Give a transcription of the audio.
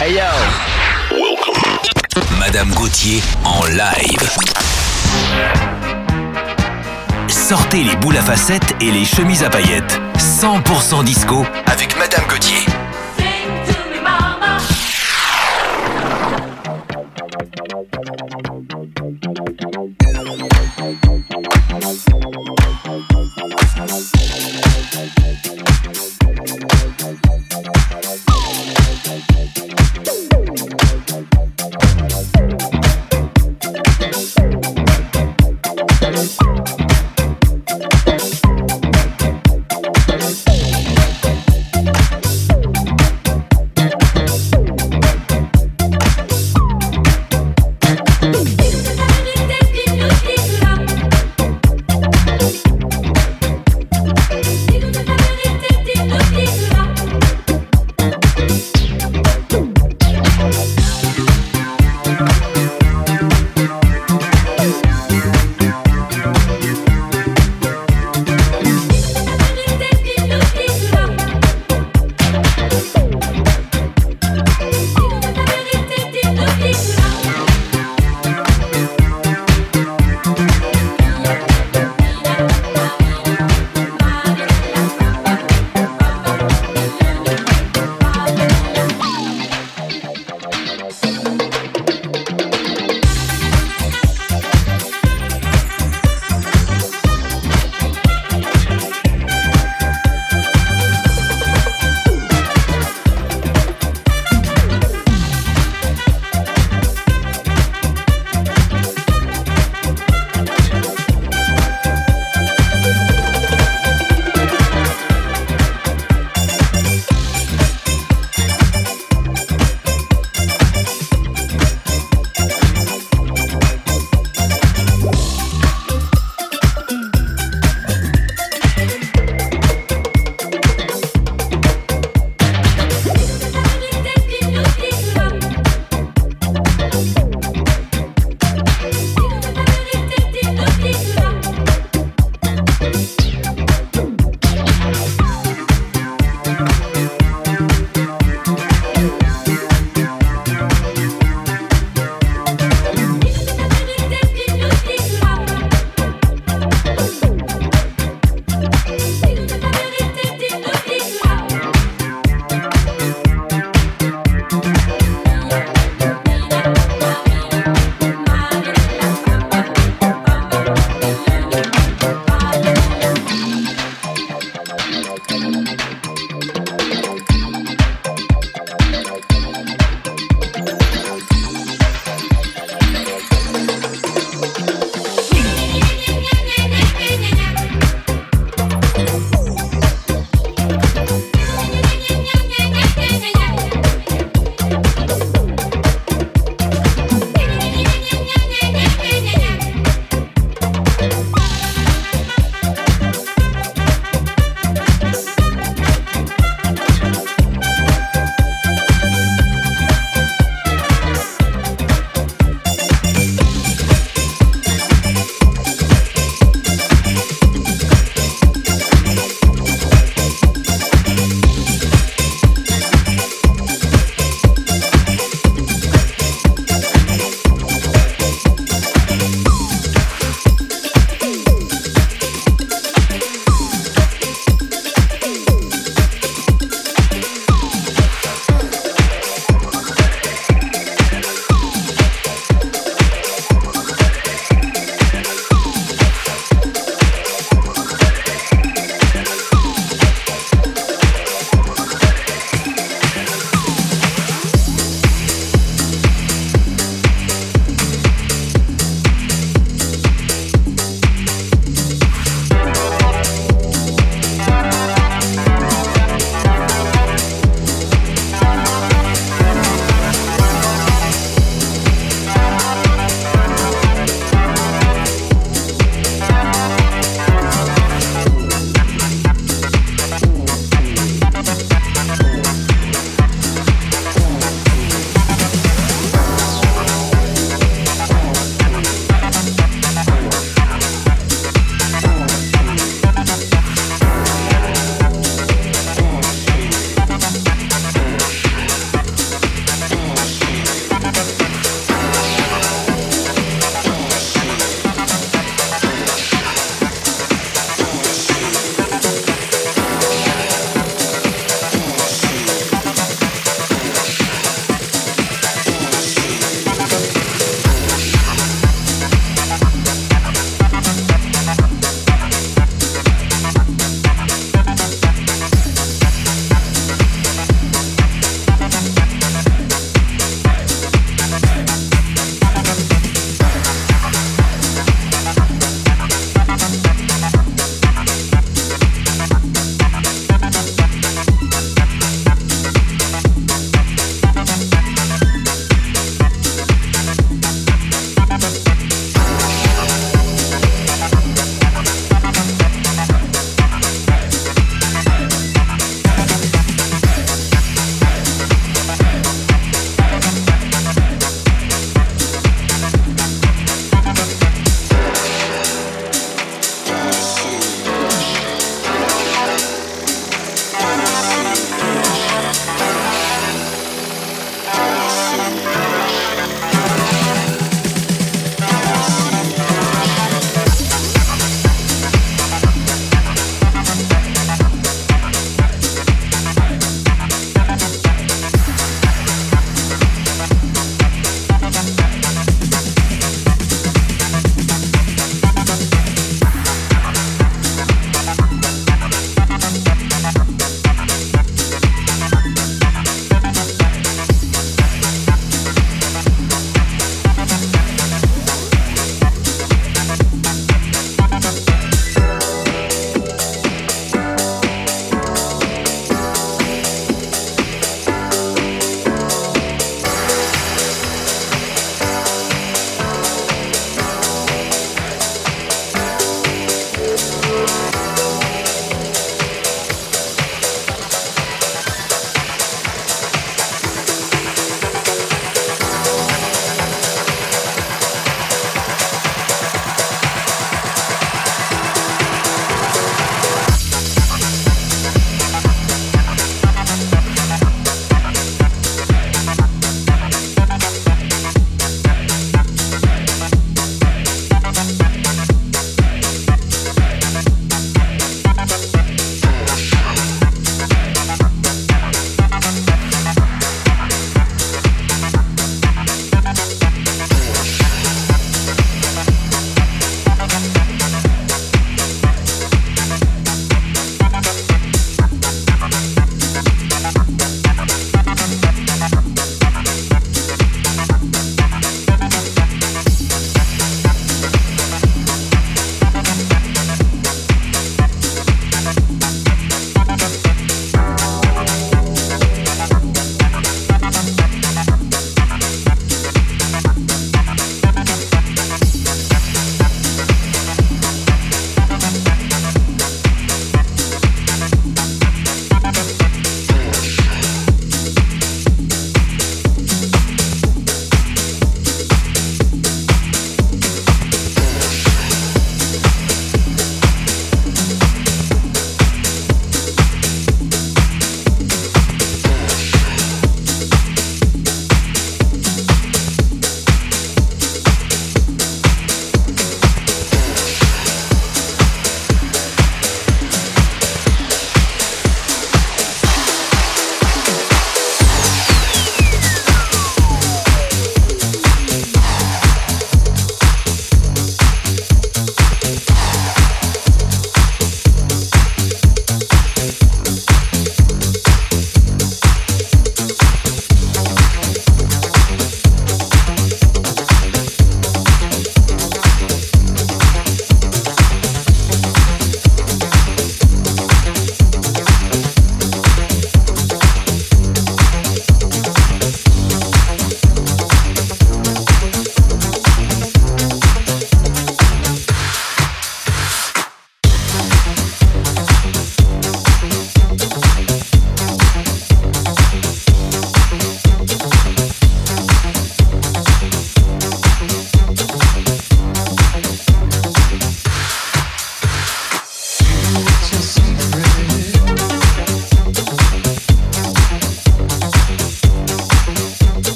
Hey yo. Madame Gauthier en live. Sortez les boules à facettes et les chemises à paillettes. 100% disco avec Madame Gauthier.